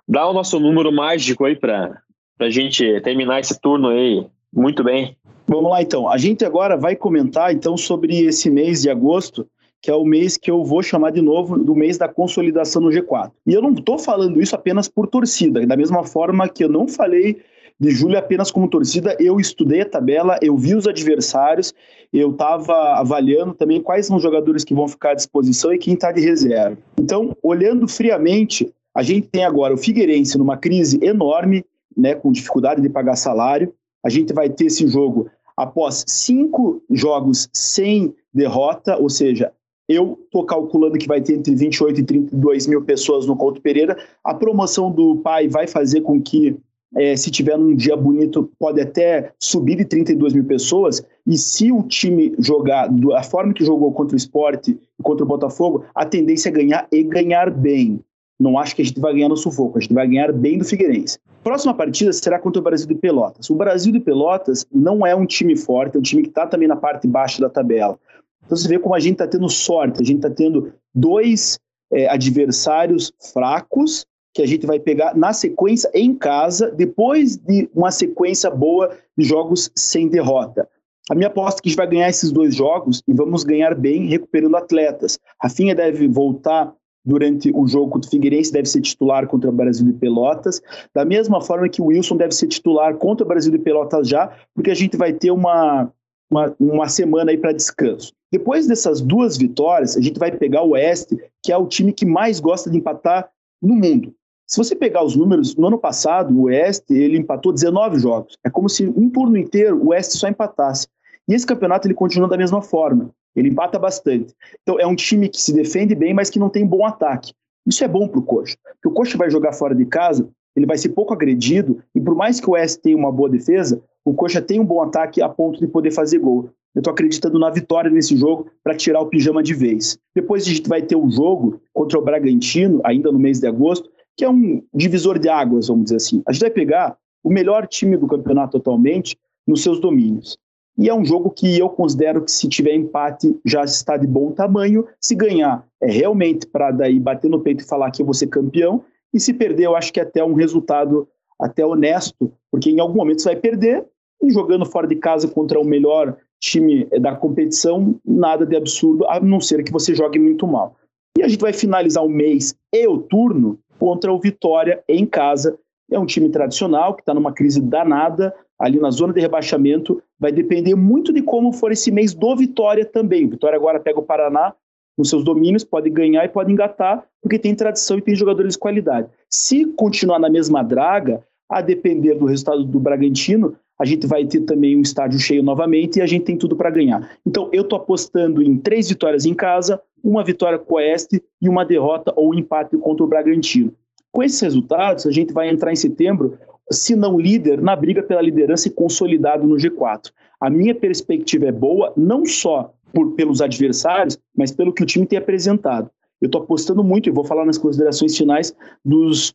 Dá o nosso número mágico aí para a gente terminar esse turno aí muito bem. Vamos lá então. A gente agora vai comentar então sobre esse mês de agosto, que é o mês que eu vou chamar de novo do mês da consolidação no G4. E eu não estou falando isso apenas por torcida, da mesma forma que eu não falei de julho apenas como torcida, eu estudei a tabela, eu vi os adversários, eu estava avaliando também quais são os jogadores que vão ficar à disposição e quem está de reserva. Então, olhando friamente, a gente tem agora o Figueirense numa crise enorme, né, com dificuldade de pagar salário. A gente vai ter esse jogo após cinco jogos sem derrota, ou seja, eu estou calculando que vai ter entre 28 e 32 mil pessoas no Couto Pereira. A promoção do pai vai fazer com que, é, se tiver um dia bonito, pode até subir de 32 mil pessoas. E se o time jogar da forma que jogou contra o esporte e contra o Botafogo, a tendência é ganhar e ganhar bem. Não acho que a gente vai ganhar no sufoco, a gente vai ganhar bem do Figueirense. Próxima partida será contra o Brasil de Pelotas. O Brasil de Pelotas não é um time forte, é um time que está também na parte baixa da tabela. Então você vê como a gente está tendo sorte, a gente está tendo dois é, adversários fracos que a gente vai pegar na sequência em casa, depois de uma sequência boa de jogos sem derrota. A minha aposta é que a gente vai ganhar esses dois jogos e vamos ganhar bem recuperando atletas. Rafinha deve voltar durante o jogo contra o Figueirense, deve ser titular contra o Brasil de Pelotas, da mesma forma que o Wilson deve ser titular contra o Brasil de Pelotas já, porque a gente vai ter uma, uma, uma semana aí para descanso. Depois dessas duas vitórias, a gente vai pegar o Oeste, que é o time que mais gosta de empatar no mundo. Se você pegar os números, no ano passado, o Oeste ele empatou 19 jogos. É como se um turno inteiro o Oeste só empatasse. E esse campeonato ele continua da mesma forma. Ele empata bastante. Então é um time que se defende bem, mas que não tem bom ataque. Isso é bom para o Coxa. Porque o Coxa vai jogar fora de casa, ele vai ser pouco agredido, e por mais que o Oeste tenha uma boa defesa, o Coxa tem um bom ataque a ponto de poder fazer gol. Eu estou acreditando na vitória nesse jogo para tirar o pijama de vez. Depois a gente vai ter um jogo contra o Bragantino, ainda no mês de agosto, que é um divisor de águas, vamos dizer assim. A gente vai pegar o melhor time do campeonato atualmente nos seus domínios. E é um jogo que eu considero que se tiver empate já está de bom tamanho. Se ganhar é realmente para daí bater no peito e falar que eu vou ser campeão. E se perder, eu acho que é até um resultado até honesto, porque em algum momento você vai perder e jogando fora de casa contra o melhor time da competição, nada de absurdo, a não ser que você jogue muito mal. E a gente vai finalizar o mês e o turno contra o Vitória em casa. É um time tradicional que está numa crise danada, ali na zona de rebaixamento. Vai depender muito de como for esse mês do Vitória também. O Vitória agora pega o Paraná nos seus domínios, pode ganhar e pode engatar, porque tem tradição e tem jogadores de qualidade. Se continuar na mesma draga, a depender do resultado do Bragantino, a gente vai ter também um estádio cheio novamente e a gente tem tudo para ganhar. Então, eu estou apostando em três vitórias em casa, uma vitória com o Oeste e uma derrota ou empate contra o Bragantino. Com esses resultados, a gente vai entrar em setembro se não líder, na briga pela liderança e consolidado no G4. A minha perspectiva é boa, não só por, pelos adversários, mas pelo que o time tem apresentado. Eu estou apostando muito, e vou falar nas considerações finais, dos,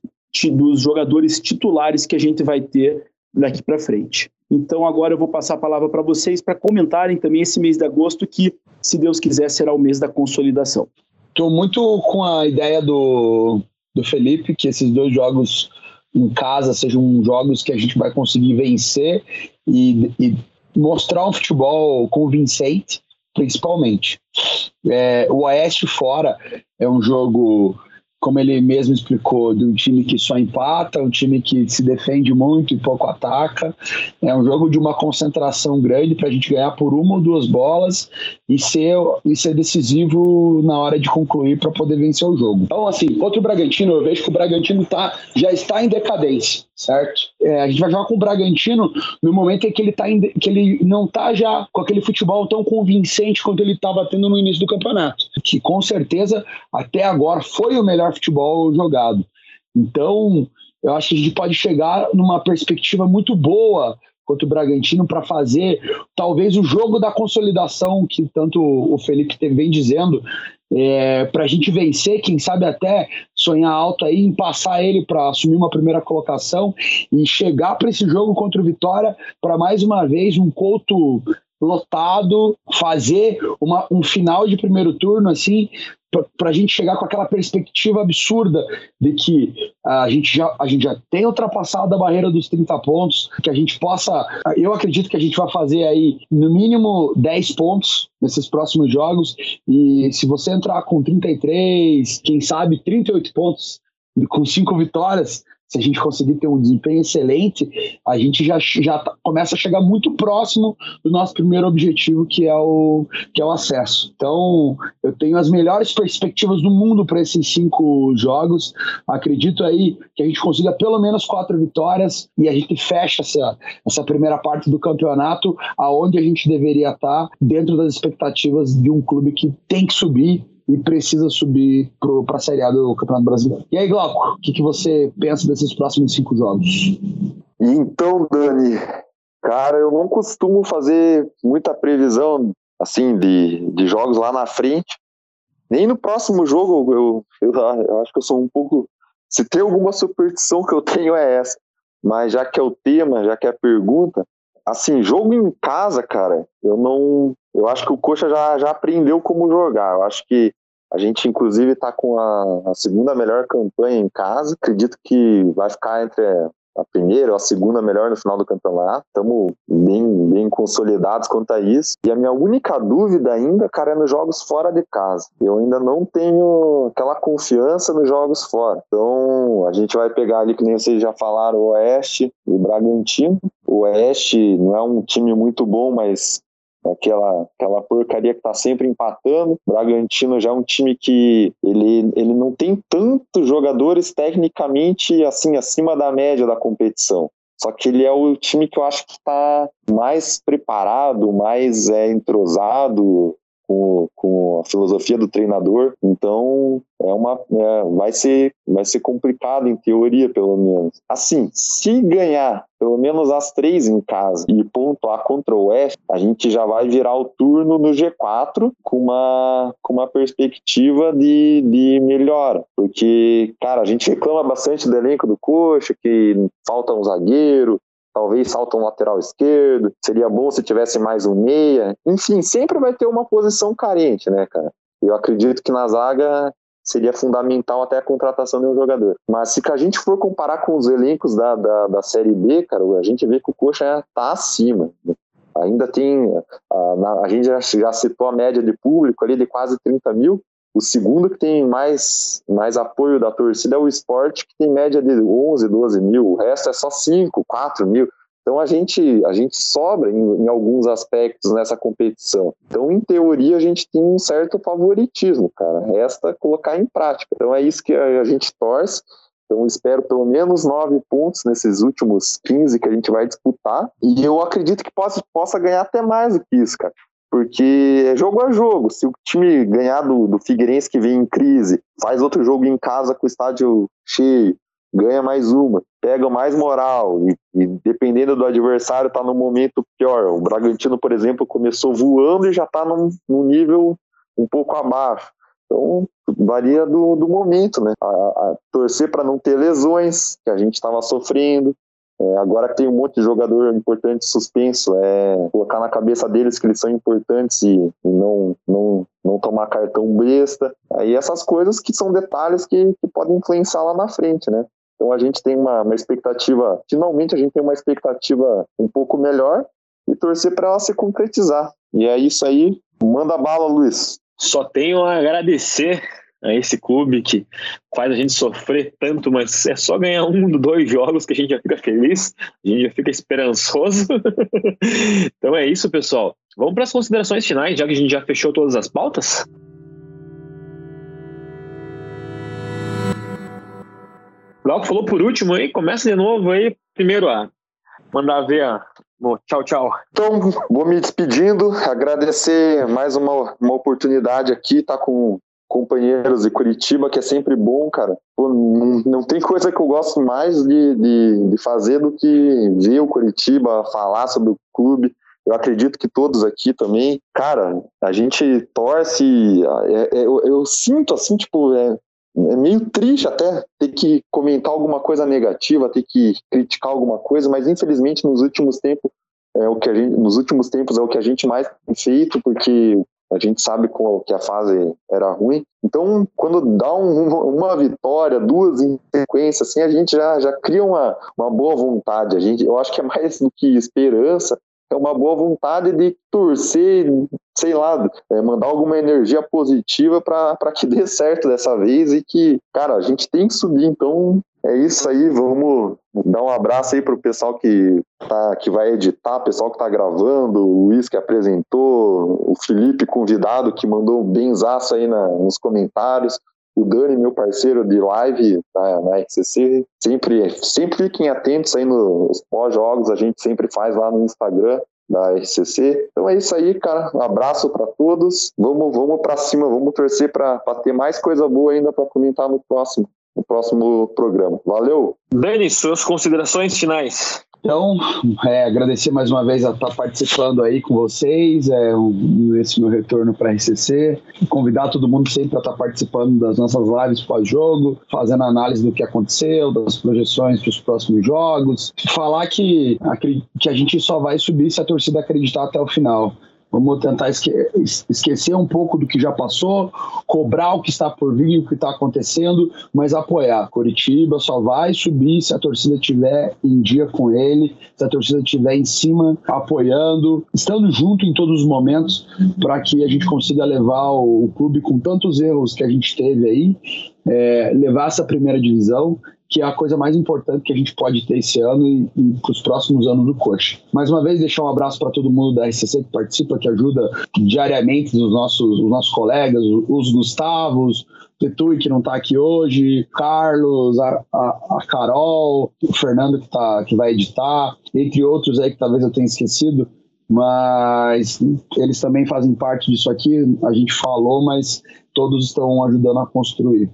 dos jogadores titulares que a gente vai ter daqui para frente. Então, agora eu vou passar a palavra para vocês para comentarem também esse mês de agosto, que, se Deus quiser, será o mês da consolidação. Estou muito com a ideia do, do Felipe, que esses dois jogos em casa sejam jogos que a gente vai conseguir vencer e, e mostrar um futebol convincente, principalmente. É, o Oeste fora é um jogo como ele mesmo explicou, de um time que só empata, um time que se defende muito e pouco ataca. É um jogo de uma concentração grande para a gente ganhar por uma ou duas bolas e ser, e ser decisivo na hora de concluir para poder vencer o jogo. Então, assim, contra o Bragantino, eu vejo que o Bragantino tá, já está em decadência, certo? É, a gente vai jogar com o Bragantino no momento em que ele, tá em, que ele não está já com aquele futebol tão convincente quanto ele estava tendo no início do campeonato. Que com certeza até agora foi o melhor futebol jogado. Então, eu acho que a gente pode chegar numa perspectiva muito boa contra o Bragantino para fazer talvez o jogo da consolidação que tanto o Felipe vem dizendo é, para a gente vencer, quem sabe até sonhar alto aí em passar ele para assumir uma primeira colocação e chegar para esse jogo contra o Vitória para mais uma vez um Couto lotado, fazer uma, um final de primeiro turno assim para a gente chegar com aquela perspectiva absurda de que a gente, já, a gente já tem ultrapassado a barreira dos 30 pontos, que a gente possa. Eu acredito que a gente vai fazer aí no mínimo 10 pontos nesses próximos jogos. E se você entrar com 33, quem sabe 38 pontos, com cinco vitórias, se a gente conseguir ter um desempenho excelente, a gente já, já tá, começa a chegar muito próximo do nosso primeiro objetivo, que é o, que é o acesso. Então, eu tenho as melhores perspectivas do mundo para esses cinco jogos. Acredito aí que a gente consiga pelo menos quatro vitórias e a gente fecha essa, essa primeira parte do campeonato aonde a gente deveria estar dentro das expectativas de um clube que tem que subir e precisa subir para a Série A do Campeonato Brasileiro. E aí, Glauco, o que, que você pensa desses próximos cinco jogos? Então, Dani, cara, eu não costumo fazer muita previsão assim de, de jogos lá na frente. Nem no próximo jogo eu, eu, eu acho que eu sou um pouco. Se tem alguma superstição que eu tenho é essa. Mas já que é o tema, já que é a pergunta, assim, jogo em casa, cara, eu não. Eu acho que o Coxa já, já aprendeu como jogar. Eu acho que a gente, inclusive, está com a, a, segunda melhor campanha em casa. Acredito que vai ficar entre a primeira ou a segunda melhor no final do campeonato. Estamos bem, bem consolidados quanto a isso. E a minha única dúvida ainda, cara, é nos jogos fora de casa. Eu ainda não tenho aquela confiança nos jogos fora. Então, a gente vai pegar ali, que nem vocês já falaram, o Oeste e o Bragantino. O Oeste não é um time muito bom, mas aquela, aquela porcaria que está sempre empatando. Bragantino já é um time que ele, ele não tem tantos jogadores tecnicamente assim acima da média da competição. Só que ele é o time que eu acho que está mais preparado, mais é, entrosado, com, com a filosofia do treinador. Então, é uma, é, vai, ser, vai ser complicado em teoria, pelo menos. Assim, se ganhar pelo menos as três em casa e pontuar contra o Oeste, a gente já vai virar o turno no G4 com uma, com uma perspectiva de, de melhora. Porque, cara, a gente reclama bastante do elenco do Coxa, que falta um zagueiro, talvez salta um lateral esquerdo, seria bom se tivesse mais um meia. Enfim, sempre vai ter uma posição carente, né, cara? Eu acredito que na zaga seria fundamental até a contratação de um jogador. Mas se a gente for comparar com os elencos da, da, da Série B, cara, a gente vê que o Coxa tá acima. Ainda tem, a, a gente já, já citou a média de público ali de quase 30 mil, o segundo que tem mais, mais apoio da torcida é o esporte, que tem média de 11, 12 mil. O resto é só 5, 4 mil. Então a gente, a gente sobra em, em, alguns aspectos nessa competição. Então, em teoria, a gente tem um certo favoritismo, cara. Resta colocar em prática. Então é isso que a, a gente torce. Então espero pelo menos nove pontos nesses últimos 15 que a gente vai disputar. E eu acredito que possa, possa ganhar até mais do que isso, cara porque é jogo a jogo. Se o time ganhar do, do Figueirense que vem em crise, faz outro jogo em casa com o estádio cheio, ganha mais uma, pega mais moral e, e dependendo do adversário tá no momento pior. O Bragantino, por exemplo, começou voando e já tá num, num nível um pouco abaixo. Então varia do, do momento, né? A, a torcer para não ter lesões que a gente estava sofrendo, é, agora tem um monte de jogador importante suspenso, é colocar na cabeça deles que eles são importantes e, e não, não, não tomar cartão besta. Aí essas coisas que são detalhes que, que podem influenciar lá na frente, né? Então a gente tem uma, uma expectativa, finalmente a gente tem uma expectativa um pouco melhor e torcer para ela se concretizar. E é isso aí. Manda bala, Luiz. Só tenho a agradecer a esse clube que faz a gente sofrer tanto, mas é só ganhar um, dois jogos que a gente já fica feliz, a gente já fica esperançoso. [laughs] então é isso, pessoal. Vamos para as considerações finais, já que a gente já fechou todas as pautas? Glauco falou por último aí, começa de novo aí, primeiro a mandar ver a Tchau, tchau. Então, vou me despedindo, agradecer mais uma, uma oportunidade aqui, tá com companheiros de Curitiba, que é sempre bom, cara. Pô, não, não, tem coisa que eu gosto mais de, de, de, fazer do que ver o Curitiba, falar sobre o clube. Eu acredito que todos aqui também. Cara, a gente torce. É, é, eu, eu, sinto assim, tipo, é, é meio triste até ter que comentar alguma coisa negativa, ter que criticar alguma coisa, mas infelizmente nos últimos tempos é o que a gente, nos últimos tempos é o que a gente mais tem feito, porque a gente sabe que a fase era ruim. Então, quando dá um, uma vitória, duas em sequência, assim, a gente já, já cria uma, uma boa vontade. A gente, eu acho que é mais do que esperança, é uma boa vontade de torcer, sei lá, é, mandar alguma energia positiva para que dê certo dessa vez e que, cara, a gente tem que subir. Então é isso aí, vamos dar um abraço aí pro pessoal que, tá, que vai editar, pessoal que tá gravando, o Luiz que apresentou, o Felipe convidado que mandou um benzaço aí na, nos comentários o Dani, meu parceiro de live na, na RCC, sempre, sempre fiquem atentos aí nos pós-jogos, a gente sempre faz lá no Instagram da RCC. Então é isso aí, cara. Um abraço para todos. Vamos, vamos para cima, vamos torcer para ter mais coisa boa ainda para comentar no próximo, no próximo programa. Valeu. Dani, suas considerações finais. Então, é, agradecer mais uma vez a estar participando aí com vocês, é, um, esse meu retorno para a RCC, convidar todo mundo sempre a estar participando das nossas lives pós-jogo, fazendo análise do que aconteceu, das projeções para os próximos jogos, falar que, que a gente só vai subir se a torcida acreditar até o final. Vamos tentar esque esquecer um pouco do que já passou, cobrar o que está por vir, o que está acontecendo, mas apoiar. Curitiba só vai subir se a torcida estiver em dia com ele, se a torcida estiver em cima, apoiando, estando junto em todos os momentos, para que a gente consiga levar o, o clube com tantos erros que a gente teve aí, é, levar essa primeira divisão que é a coisa mais importante que a gente pode ter esse ano e, e para os próximos anos do Coxa. Mais uma vez, deixar um abraço para todo mundo da RCC que participa, que ajuda diariamente os nossos, os nossos colegas, os Gustavos, Tetui, que não está aqui hoje, Carlos, a, a, a, Carol, o Fernando, que, tá, que vai editar, entre outros aí que talvez eu tenha esquecido, mas eles também fazem parte disso aqui. A gente falou, mas todos estão ajudando a construir.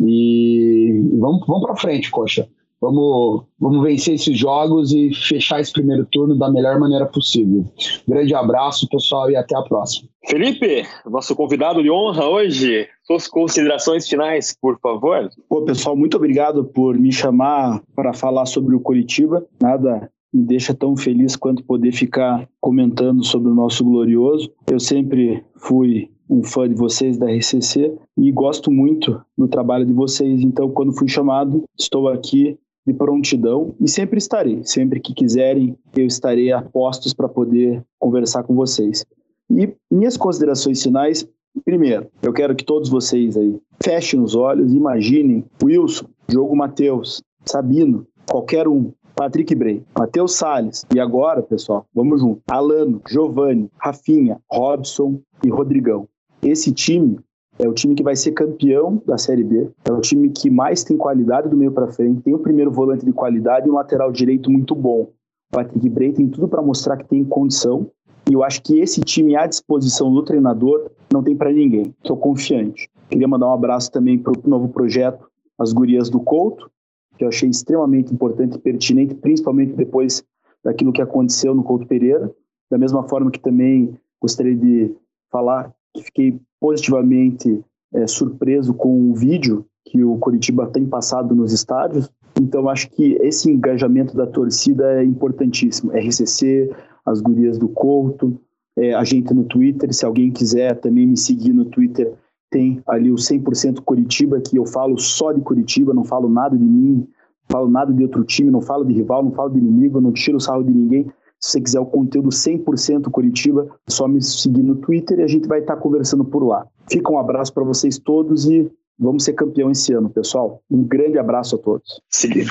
E vamos, vamos para frente, Coxa. Vamos, vamos vencer esses jogos e fechar esse primeiro turno da melhor maneira possível. Grande abraço, pessoal, e até a próxima. Felipe, nosso convidado de honra hoje, suas considerações finais, por favor. Pô, pessoal, muito obrigado por me chamar para falar sobre o Curitiba. Nada me deixa tão feliz quanto poder ficar comentando sobre o nosso glorioso. Eu sempre fui um fã de vocês da RCC e gosto muito do trabalho de vocês. Então, quando fui chamado, estou aqui de prontidão e sempre estarei. Sempre que quiserem, eu estarei a postos para poder conversar com vocês. E minhas considerações finais, primeiro, eu quero que todos vocês aí fechem os olhos, imaginem Wilson, Diogo Matheus, Sabino, qualquer um, Patrick Bray, Matheus Salles e agora, pessoal, vamos junto. Alano, Giovanni, Rafinha, Robson e Rodrigão. Esse time é o time que vai ser campeão da Série B, é o time que mais tem qualidade do meio para frente, tem o primeiro volante de qualidade e um lateral direito muito bom. O Patrick Bray tem tudo para mostrar que tem condição e eu acho que esse time à disposição do treinador não tem para ninguém. Estou confiante. Queria mandar um abraço também para o novo projeto, as Gurias do Couto, que eu achei extremamente importante e pertinente, principalmente depois daquilo que aconteceu no Couto Pereira. Da mesma forma que também gostaria de falar que fiquei positivamente é, surpreso com o vídeo que o Curitiba tem passado nos estádios. Então, acho que esse engajamento da torcida é importantíssimo. RCC, as gurias do Couto, é, a gente no Twitter. Se alguém quiser também me seguir no Twitter, tem ali o 100% Curitiba, que eu falo só de Curitiba, não falo nada de mim, não falo nada de outro time, não falo de rival, não falo de inimigo, não tiro o sarro de ninguém. Se você quiser o conteúdo 100% Curitiba, é só me seguir no Twitter e a gente vai estar conversando por lá. Fica um abraço para vocês todos e Vamos ser campeão esse ano, pessoal. Um grande abraço a todos.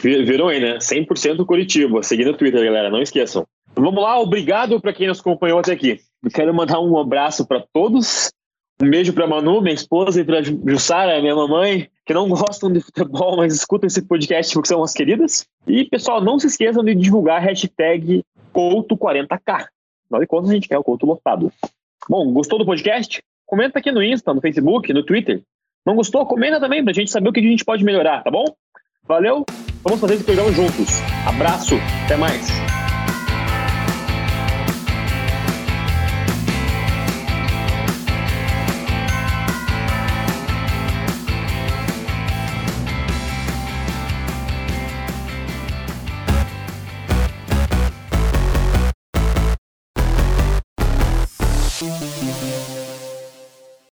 Viram aí, né? 100% Curitiba. Seguindo o Twitter, galera. Não esqueçam. Vamos lá, obrigado para quem nos acompanhou até aqui. Eu quero mandar um abraço para todos. Um beijo para Manu, minha esposa, e para Jussara, minha mamãe, que não gostam de futebol, mas escutam esse podcast porque são as queridas. E, pessoal, não se esqueçam de divulgar a hashtag Couto40K. Afinal de contas, a gente quer o Couto lotado. Bom, gostou do podcast? Comenta aqui no Insta, no Facebook, no Twitter. Não gostou? Comenta também pra gente saber o que a gente pode melhorar, tá bom? Valeu, vamos fazer esse programa juntos. Abraço, até mais.